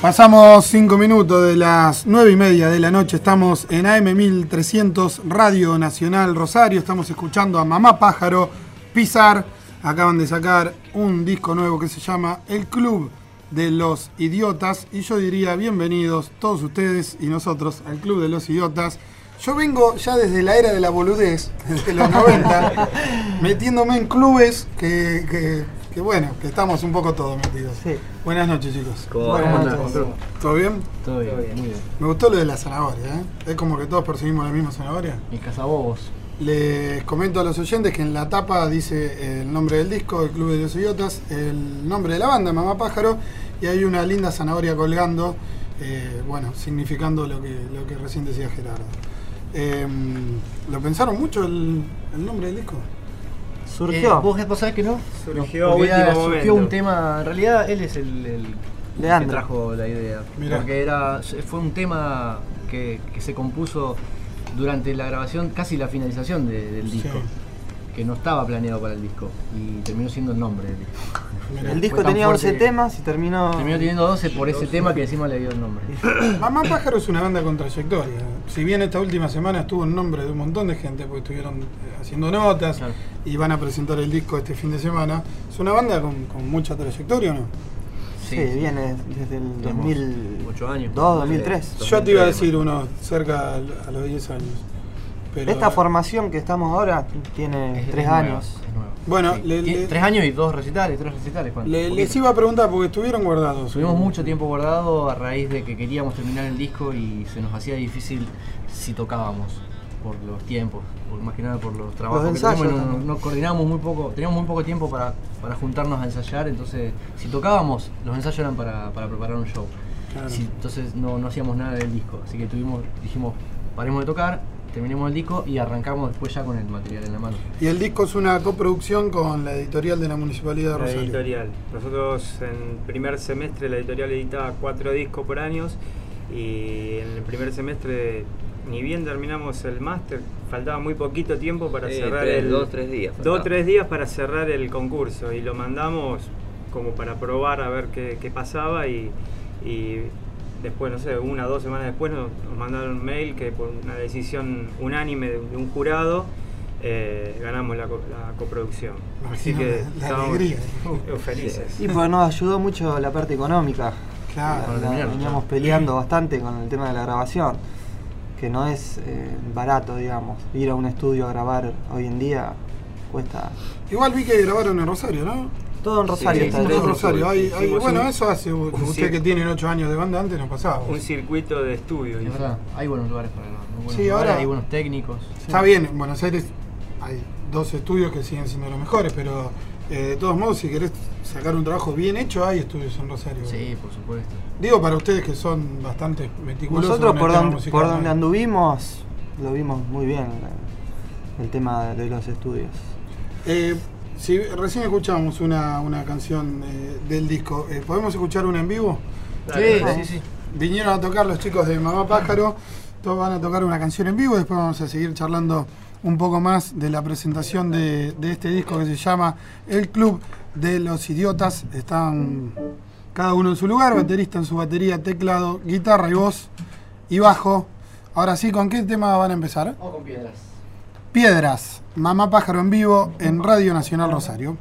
Pasamos cinco minutos de las nueve y media de la noche. Estamos en AM1300 Radio Nacional Rosario. Estamos escuchando a Mamá Pájaro Pisar. Acaban de sacar un disco nuevo que se llama El Club de los Idiotas. Y yo diría bienvenidos todos ustedes y nosotros al Club de los Idiotas. Yo vengo ya desde la era de la boludez, desde los 90, metiéndome en clubes que, que que bueno, que estamos un poco todos metidos. Sí. Buenas noches, chicos. ¿Cómo Buenas noches. ¿Todo bien? Todo bien, muy bien. Me gustó lo de la zanahoria, ¿eh? Es como que todos perseguimos la misma zanahoria. El cazabobos. Les comento a los oyentes que en la tapa dice el nombre del disco, el Club de los Idiotas, el nombre de la banda, Mamá Pájaro, y hay una linda zanahoria colgando, eh, bueno, significando lo que, lo que recién decía Gerardo. Eh, ¿Lo pensaron mucho el, el nombre del disco? Surgió. Eh, ¿Vos, vos sabés que no? Surgió No, momento. Surgió un tema, en realidad él es el, el que Leandro. trajo la idea. Mirá. Porque era, fue un tema que, que se compuso durante la grabación, casi la finalización de- del disco. Que no estaba planeado para el disco. Y terminó siendo el nombre del disco. El disco tenía 11 fuerte. temas y terminó. Terminó teniendo 12 por ese tema que encima le dio el nombre. Mamá Pájaro es una banda con trayectoria. Si bien esta última semana estuvo en nombre de un montón de gente, porque estuvieron eh, haciendo notas Claro. y van a presentar el disco este fin de semana, es una banda con, con mucha trayectoria, ¿o no? Sí, viene desde el Tenemos 2002, ocho años. 2003. Yo te iba a decir uno cerca a los 10 años. Pero, Esta formación que estamos ahora tiene Es- 3 es nueva, años. Bueno, Sí. le- Tiene le- tres años y dos recitales, tres recitales. Le- les iba a preguntar porque estuvieron guardados. Tuvimos mucho tiempo guardado a raíz de que queríamos terminar el disco y se nos hacía difícil si tocábamos por los tiempos, por, más que nada por los trabajos Los que ensayos y no, también. no coordinábamos muy poco, teníamos muy poco tiempo para, para juntarnos a ensayar, entonces si tocábamos, los ensayos eran para, para preparar un show. Claro. Si- entonces no, no hacíamos nada del disco, así que tuvimos, dijimos, paremos de tocar, terminemos el disco y arrancamos después ya con el material en la mano. Y el disco es una coproducción con la editorial de la Municipalidad de La Rosario. editorial. Nosotros en primer semestre la editorial editaba cuatro discos por años y en el primer semestre ni bien terminamos el máster, faltaba muy poquito tiempo para Eh, cerrar tres, el... dos, tres días Dos o faltaba. tres días para cerrar el concurso y lo mandamos como para probar a ver qué, qué pasaba y, y después, no sé, una o dos semanas después nos, nos mandaron un mail que por una decisión unánime de, de un jurado eh, ganamos la, co- la coproducción. Así que la- la estábamos alegría. felices. Y pues nos ayudó mucho la parte económica. Claro. La- veníamos peleando bastante con el tema de la grabación, que no es eh, barato, digamos. Ir a un estudio a grabar hoy en día cuesta. Igual vi que grabaron en Rosario, ¿no? Todo en Rosario Sí, Todo en. Rosario. Hay- hay- bueno, un- eso hace usted que tiene 8 años de banda antes no pasaba. Un circuito de estudio. Es verdad, hay buenos lugares para grabar, buenos Sí, lugares, ahora- hay buenos técnicos. Está bien, en Buenos Aires hay dos estudios que siguen siendo los mejores, pero eh, de todos modos, si querés sacar un trabajo bien hecho, hay estudios en Rosario. Sí, por supuesto. Digo para ustedes que son bastante meticulosos. Nosotros por, donde, musical, por ¿no? donde anduvimos lo vimos muy bien, el, el tema de los estudios. Eh, si recién escuchábamos una, una canción eh, del disco, eh, ¿podemos escuchar una en vivo? Sí, sí, sí. Vinieron a tocar los chicos de Mamá Pájaro, todos van a tocar una canción en vivo, después vamos a seguir charlando un poco más de la presentación de, de este disco que se llama El Club de los Idiotas. Están cada uno en su lugar, baterista en su batería, teclado, guitarra y voz y bajo. Ahora sí, ¿con qué tema van a empezar? Vamos con piedras. Piedras, Mamá Pájaro en vivo en Radio Nacional Rosario.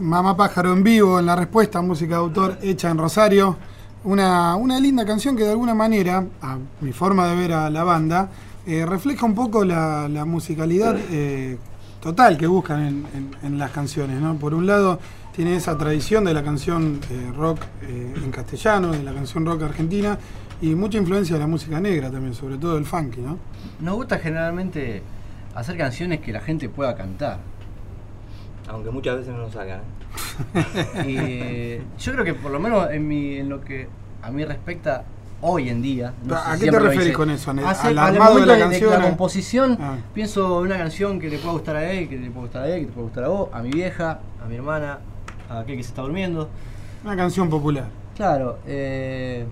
Mamá Pájaro en vivo, en la respuesta, música de autor hecha en Rosario. Una, una linda canción que de alguna manera, a mi forma de ver a la banda, eh, refleja un poco la, la musicalidad eh, total que buscan en, en- en las canciones. ¿no? Por un lado, tiene esa tradición de la canción eh, rock en castellano, de la canción rock argentina, y mucha influencia de la música negra también, sobre todo del funky. ¿no? Nos gusta generalmente hacer canciones que la gente pueda cantar. Aunque muchas veces no nos salgan. ¿eh? Y yo creo que por lo menos en, mi, en lo que a mí respecta hoy en día. no ¿A sé qué te hice, con eso? ¿Al- hacer- al al armado de la canción? La composición, Ah. pienso en una canción que le pueda gustar a él, que le pueda gustar a él, que te pueda gustar a vos, a mi vieja, a mi hermana, a aquel que se está durmiendo. Una canción popular. Claro, eh,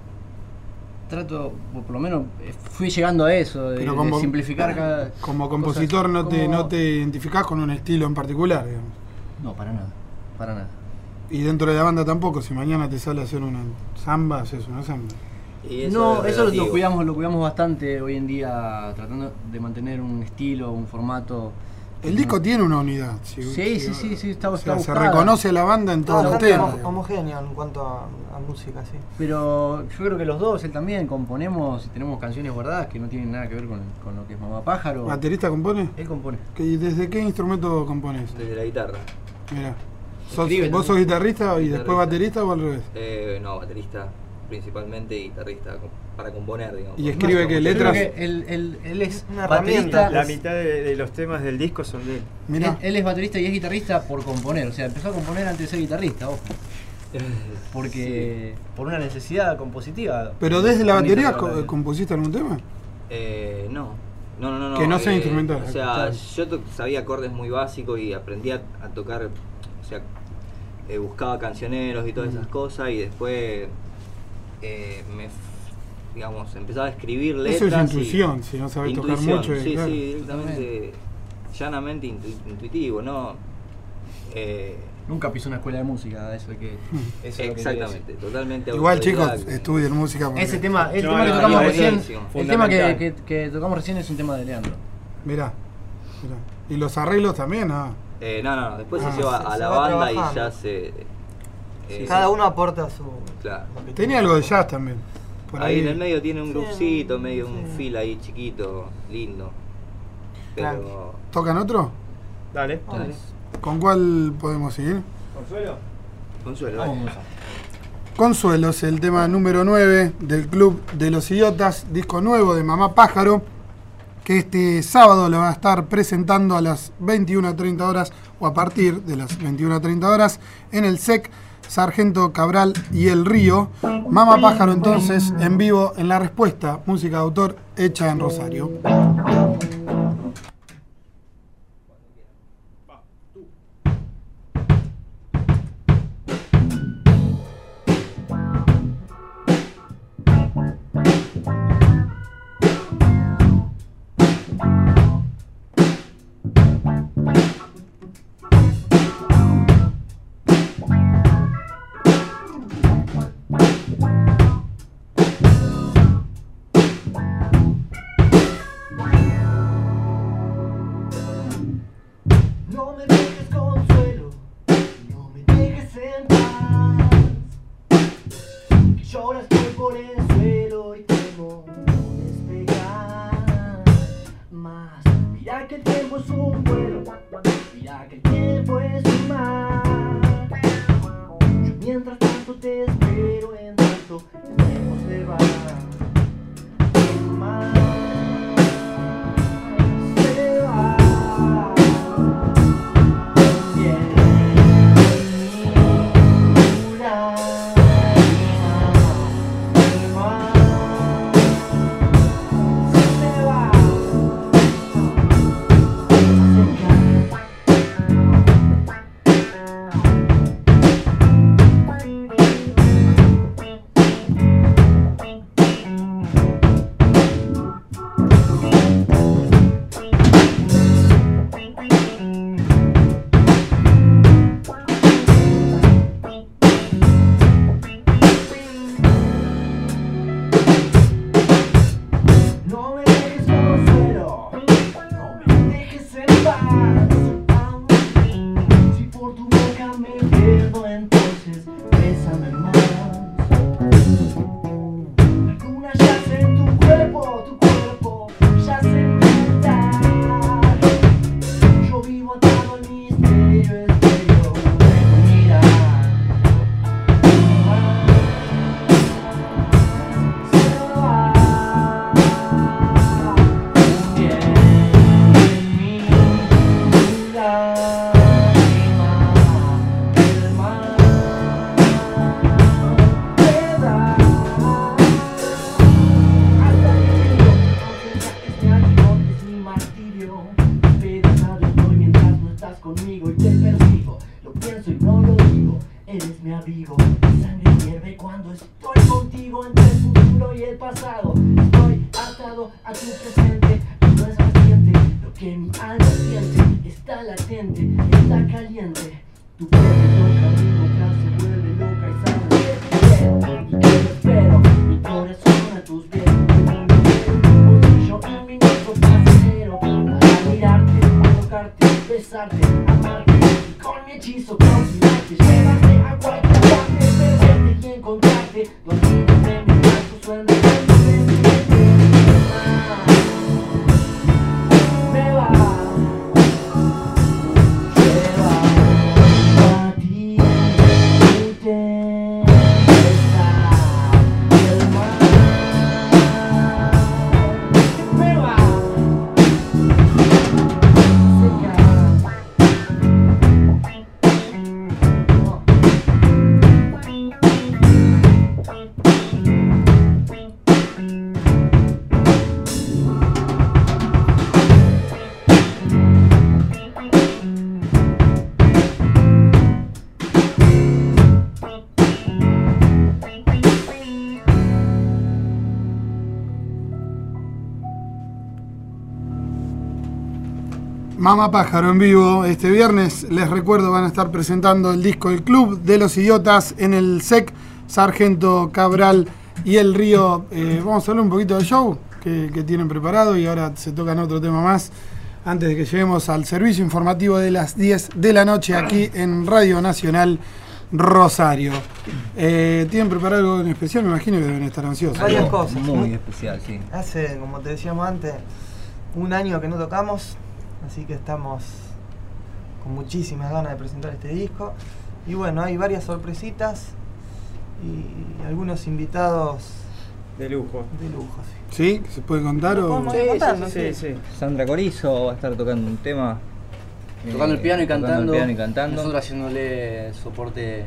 trato, o por lo menos eh, fui llegando a eso, de, Pero de como- simplificar cada. Como compositor no, te, como- no te identificás con un estilo en particular, digamos. No, para nada, para nada. Y dentro de la banda tampoco, si mañana te sale a hacer una samba, haces una samba. Y no, es eso lo cuidamos, lo cuidamos bastante hoy en día, tratando de mantener un estilo, un formato. El disco tiene una unidad. si- Sí, si- sí, sí, sí, está, o sea, está se reconoce la banda en todos los temas. homogéneo en cuanto a, a música, sí. Pero yo creo que los dos, él también, componemos y tenemos canciones guardadas que no tienen nada que ver con, con lo que es Mamá Pájaro. ¿Baterista compone? Él compone. ¿Qué- ¿Desde qué instrumento compones? Desde la guitarra. Mira. ¿Sos- ¿Vos también. sos guitarrista y Guitarrista. después baterista o al revés? Eh, no, baterista principalmente y guitarrista para componer, digamos. Y escribe que letras. creo que él, él- él es Una baterista. herramienta. La mitad de, de los temas del disco son de él. Mirá. Él, él es baterista y es guitarrista por componer. O sea, empezó a componer antes de ser guitarrista, ojo. Porque. por una necesidad compositiva. Pero desde la batería compusiste algún tema? Eh, no. No, no, no, no. Que no sea eh, instrumental. O sea, yo sabía acordes muy básicos y aprendí a, a tocar, o sea, eh, buscaba cancioneros y todas Mm. esas cosas y después eh, me, digamos, empezaba a escribir Eso letras. es intuición, si no sabes tocar Intuición, mucho. y Sí, claro. sí, directamente, llanamente intu- intuitivo, ¿no? Eh, Nunca pisó una escuela de música, eso es que. eso es lo que exactamente, totalmente Igual chicos, estudien música. porque- Ese tema, el No, tema que tocamos no, recién, el tema que, Fundamental. que- que tocamos recién es un tema de Leandro. Mirá, mirá. Y los arreglos también, ah. Eh, no, no, no, después Ah, se lleva se- a la banda y ya se. eh, Cada uno aporta su. Claro. Tenía algo de jazz también. Por ahí ahí. en el medio tiene un Sí, groupcito, medio un fil ahí chiquito, lindo. Pero. ¿Tocan otro? Dale. Dale. ¿Con cuál podemos ir? Consuelo. Consuelo. Musa. Consuelos, el tema número 9 del Club de los Idiotas, disco nuevo de Mamá Pájaro, que este sábado lo va a estar presentando a las 21.30 horas o a partir de las 21.30 horas en el SEC Sargento Cabral y El Río. Mamá Pájaro entonces en vivo en la respuesta, música de autor hecha en Rosario. Me dejes consuelo, no me dejes en paz. Que lloras estoy por el suelo y temo despegar más. Mira que el tiempo es un tu presente, no es reciente, lo que mi alma siente, está latente, está caliente, tu piel me toca, Mamá Pájaro en vivo este viernes. Les recuerdo, van a estar presentando el disco El Club de los Idiotas en el SEC, Sargento Cabral y El Río. Eh, vamos a hablar un poquito del show que, que tienen preparado y ahora se tocan otro tema más. antes de que lleguemos al servicio informativo de las 10 de la noche aquí en Radio Nacional Rosario. Eh, ¿Tienen preparado algo en especial? Me imagino que deben estar ansiosos. Varias cosas. Muy especial, sí. Hace, como te decíamos antes, un año que no tocamos, así que estamos con muchísimas ganas de presentar este disco. Y bueno, hay varias sorpresitas y algunos invitados De lujo. de lujo. sí. ¿Sí? ¿Se puede contar? ¿Lo O... Sí, contando? sí, sí. Sandra Corizo va a estar tocando un tema. Tocando eh, el piano y tocando cantando. el piano y cantando. Nosotros haciéndole soporte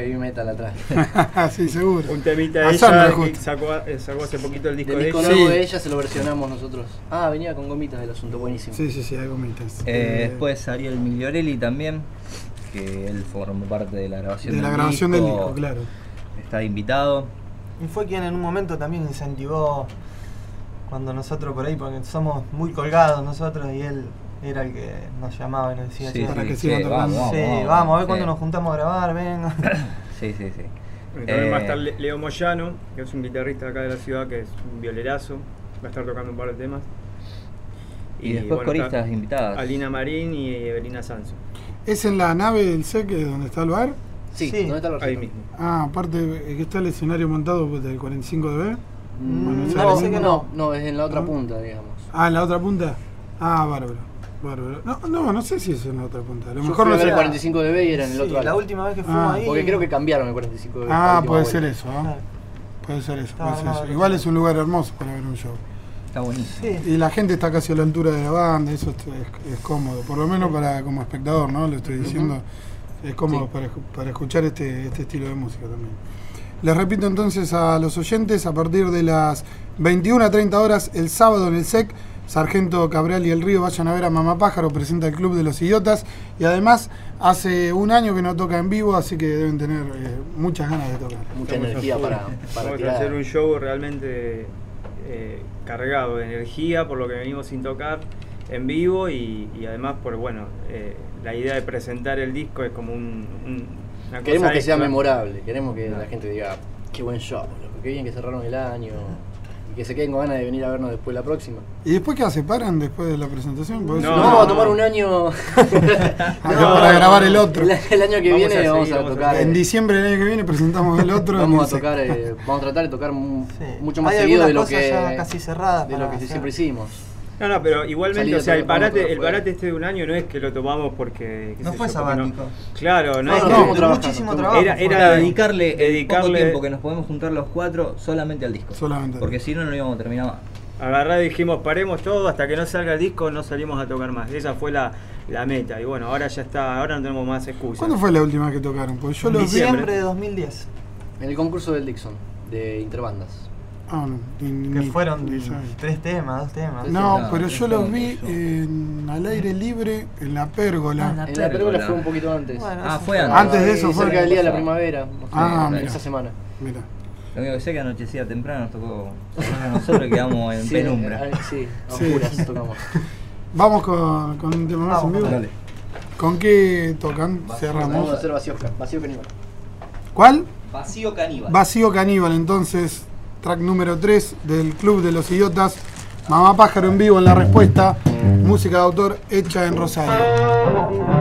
heavy metal atrás. sí, seguro. Un temita de ella sacó, sacó hace poquito el disco Del de disco ella. nuevo Sí. de ella se lo versionamos nosotros. Ah, venía con gomitas del asunto, buenísimo. Sí, sí, sí, hay gomitas. Eh, Eh, después Ariel Migliorelli también, que él formó parte de la grabación de la del grabación disco, del disco, claro. Está invitado. Y fue quien en un momento también incentivó cuando nosotros por ahí, porque somos muy colgados nosotros y él era el que nos llamaba y nos decía, Sí, "Che, Para sí, que sí, sigan tocando. vamos, sí, vamos, vamos, a ver sí. cuándo nos juntamos a grabar, venga. Sí, sí, sí. También va a Eh, estar Le- Leo Moyano, que es un guitarrista acá de la ciudad, que es un violerazo. Va a estar tocando un par de temas. Y, después bueno, está coristas invitadas. Alina Marín y Evelina Sanso. ¿Es en la nave del SEC donde está el bar? Sí, Sí. ¿dónde está el Ahí mismo. Ah, aparte eh, que está el escenario montado pues, del 45DB. Mm, Bueno, no, ¿será lo no, no, no, es en la otra ¿No? punta, digamos. Ah, en la otra punta. Ah, bárbaro. Bárbaro. No, no, no sé si es en la otra punta. A lo Yo mejor fui no a ver sé. el 45 de B y era en el Sí, otro la ala. última vez que fuimos Ah, ahí. Porque creo que cambiaron el 45 de B. Ah, última puede vuelta. ser eso, ¿no? Claro. Puede ser eso. Está, puede ser eso. Igual es un lugar hermoso para ver un show. Está buenísimo. Sí. Y la gente está casi a la altura de la banda, eso es, es cómodo, por lo menos para como espectador, ¿no? Lo estoy diciendo, es cómodo Sí. para, escu- para escuchar este, este estilo de música también. Les repito entonces a los oyentes, a partir de las 21 a 30 horas el sábado en el SEC, Sargento Cabral y El Río vayan a ver a Mamá Pájaro, presenta el Club de los Idiotas y además hace un año que no toca en vivo, así que deben tener eh, muchas ganas de tocar. Mucha Estamos energía para, para Vamos a hacer un show realmente eh, cargado de energía por lo que venimos sin tocar en vivo y, y además por bueno eh, la idea de presentar el disco es como un, un- una Queremos cosa que sea memorable, queremos que la gente diga, qué buen show, qué bien que cerraron el año. Y que se queden con ganas de venir a vernos después la próxima. ¿Y después qué hace? ¿Paran después de la presentación? No, vamos a tomar un año. Para grabar el otro. El, el año que Vamos viene a vamos seguir, a vamos a tocar. En diciembre del año que viene presentamos el otro. Vamos a tocar, eh, vamos a tratar de tocar Sí. mucho más Hay seguido de lo que ya casi cerradas de lo que hacer. siempre hicimos. No, no, pero igualmente, o sea, el parate, el parate este de un año no es que lo tomamos porque. No fue sabático. claro, no, No, es no, muchísimo trabajo. Era- dedicarle, el dedicarle- poco tiempo que nos podemos juntar los cuatro solamente al disco. Solamente. Porque si no, no lo íbamos a terminar más. agarrar y dijimos paremos todo hasta que no salga el disco no salimos a tocar más esa fue la, la meta y bueno ahora ya está ahora no tenemos más excusas ¿Cuándo fue la última que tocaron? Pues yo. Diciembre. Diciembre de 2010. En el concurso del Dixon, de Interbandas. Ah, no, Que fueron tres temas, dos temas. No, No, pero yo los vi en, al aire libre en la pérgola. Ah, la- En la pérgola. fue un poquito antes. Bueno, Ah, fue antes. Antes de eso fue. cerca del día de la primavera. Ah, mira. esa semana. Mira. Lo único que sé que anochecía temprano nos tocó nosotros quedamos en Sí, penumbra. eh, Sí, a Sí. oscuras tocamos. Vamos con, con un tema más en vivo. Dale. ¿Con qué tocan? Vamos a Cerramos. hacer vacío, vacío caníbal. ¿Cuál? Vacío caníbal. Vacío Caníbal, entonces, track número 3 del Club de los Idiotas. Mamá Pájaro en vivo en la respuesta. Música de autor hecha en Rosario.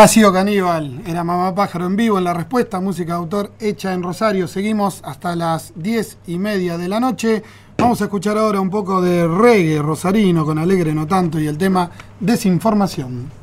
Vacío Caníbal, era Mamá Pájaro en vivo en la respuesta, música de autor hecha en Rosario. Seguimos hasta las diez y media de la noche. Vamos a escuchar ahora un poco de reggae rosarino con Alegre No Tanto y el tema Desinformación.